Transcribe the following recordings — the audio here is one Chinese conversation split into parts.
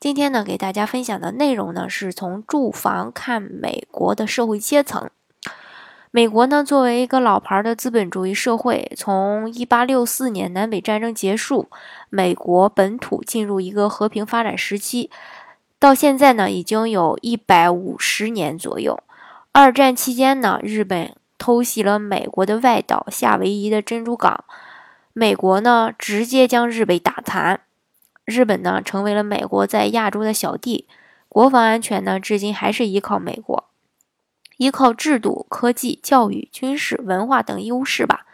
今天呢，给大家分享的内容呢，是从住房看美国的社会阶层。美国呢，作为一个老牌的资本主义社会，从1864年南北战争结束，美国本土进入一个和平发展时期，到现在呢，已经有一百五十年左右。二战期间呢，日本偷袭了美国的外岛夏威夷的珍珠港，美国呢，直接将日本打残。日本呢，成为了美国在亚洲的小弟，国防安全呢，至今还是依靠美国，依靠制度、科技、教育、军事、文化等优势吧。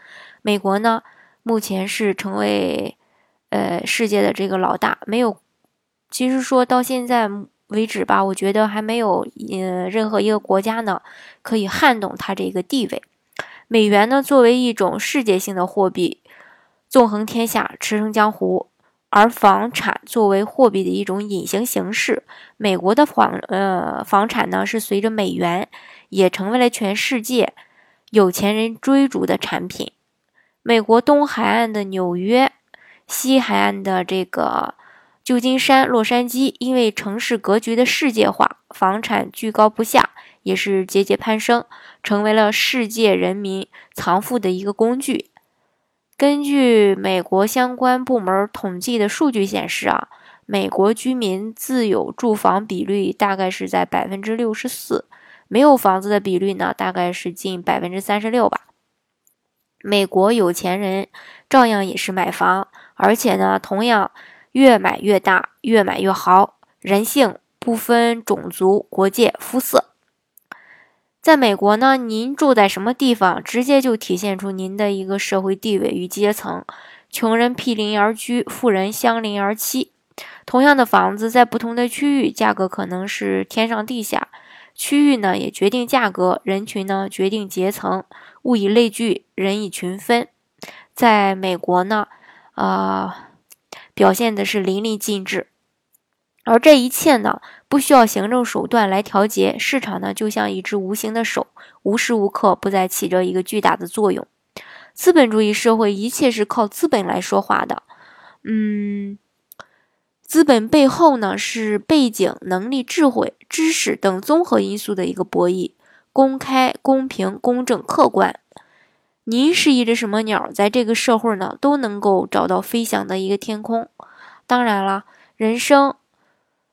美国呢，目前是成为呃世界的这个老大，没有，其实说到现在为止吧，我觉得还没有呃任何一个国家呢可以撼动它这个地位。美元呢，作为一种世界性的货币，纵横天下，驰骋江湖。而房产作为货币的一种隐形形式，美国的房呃房产呢是随着美元也成为了全世界有钱人追逐的产品。美国东海岸的纽约，西海岸的这个旧金山、洛杉矶，因为城市格局的世界化，房产居高不下，也是节节攀升，成为了世界人民藏富的一个工具。根据美国相关部门统计的数据显示啊，美国居民自有住房比率大概是在百分之六十四，没有房子的比率呢，大概是近百分之三十六吧。美国有钱人照样也是买房，而且呢，同样越买越大，越买越豪，人性不分种族、国界、肤色。在美国呢，您住在什么地方，直接就体现出您的一个社会地位与阶层。穷人毗邻而居，富人相邻而栖。同样的房子，在不同的区域，价格可能是天上地下。区域呢，也决定价格；人群呢，决定阶层。物以类聚，人以群分。在美国呢，啊，表现的是淋漓尽致。而这一切呢，不需要行政手段来调节，市场呢就像一只无形的手，无时无刻不在起着一个巨大的作用。资本主义社会，一切是靠资本来说话的。嗯，资本背后呢是背景、能力、智慧、知识等综合因素的一个博弈，公开、公平、公正、客观。您是一只什么鸟，在这个社会呢都能够找到飞翔的一个天空。当然了，人生。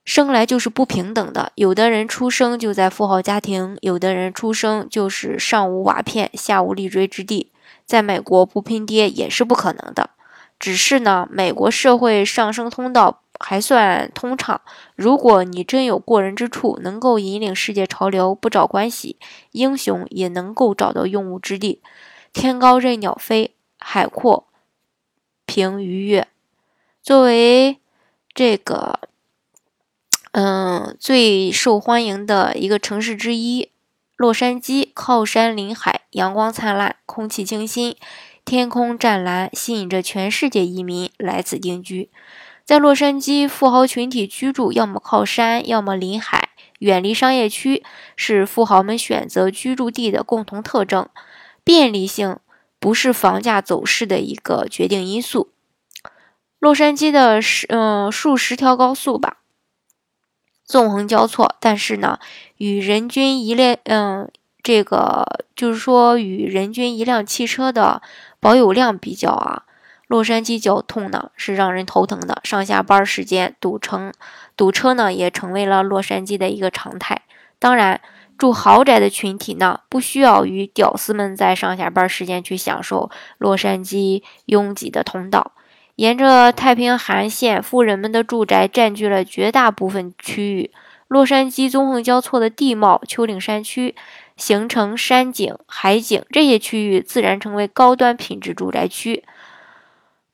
生来就是不平等的，有的人出生就在富豪家庭，有的人出生就是上无瓦片下无立锥之地。在美国不拼爹也是不可能的，只是呢，美国社会上升通道还算通畅。如果你真有过人之处，能够引领世界潮流，不找关系，英雄也能够找到用武之地。天高任鸟飞，海阔凭鱼跃。作为这个。嗯，最受欢迎的一个城市之一，洛杉矶靠山临海，阳光灿烂，空气清新，天空湛蓝，吸引着全世界移民来此定居。在洛杉矶，富豪群体居住，要么靠山，要么临海，远离商业区，是富豪们选择居住地的共同特征。便利性不是房价走势的一个决定因素。洛杉矶的十嗯数十条高速吧。纵横交错，但是呢，与人均一辆，嗯，这个就是说与人均一辆汽车的保有量比较啊，洛杉矶交通呢是让人头疼的。上下班时间堵成堵车呢，也成为了洛杉矶的一个常态。当然，住豪宅的群体呢，不需要与屌丝们在上下班时间去享受洛杉矶拥挤的通道。沿着太平洋线，富人们的住宅占据了绝大部分区域。洛杉矶纵横交错的地貌、丘陵山区形成山景、海景，这些区域自然成为高端品质住宅区。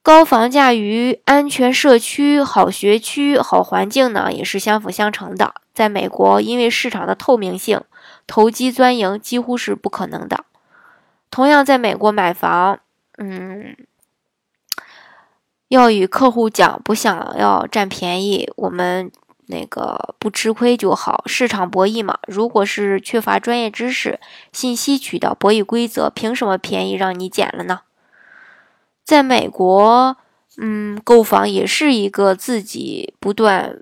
高房价与安全社区、好学区、好环境呢，也是相辅相成的。在美国，因为市场的透明性，投机钻营几乎是不可能的。同样，在美国买房，嗯，要与客户讲，不想要占便宜，我们。那个不吃亏就好，市场博弈嘛。如果是缺乏专业知识、信息渠道、博弈规则，凭什么便宜让你捡了呢？在美国，嗯，购房也是一个自己不断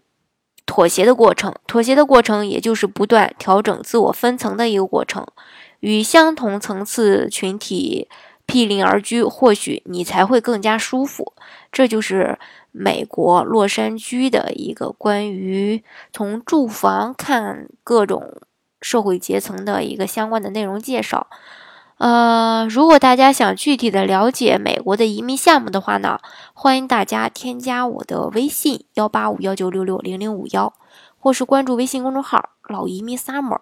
妥协的过程。妥协的过程，也就是不断调整自我分层的一个过程。与相同层次群体毗邻而居，或许你才会更加舒服。这就是。美国洛杉矶的一个关于从住房看各种社会阶层的一个相关的内容介绍。呃，如果大家想具体的了解美国的移民项目的话呢，欢迎大家添加我的微信幺八五幺九六六零零五幺，或是关注微信公众号“老移民 summer”，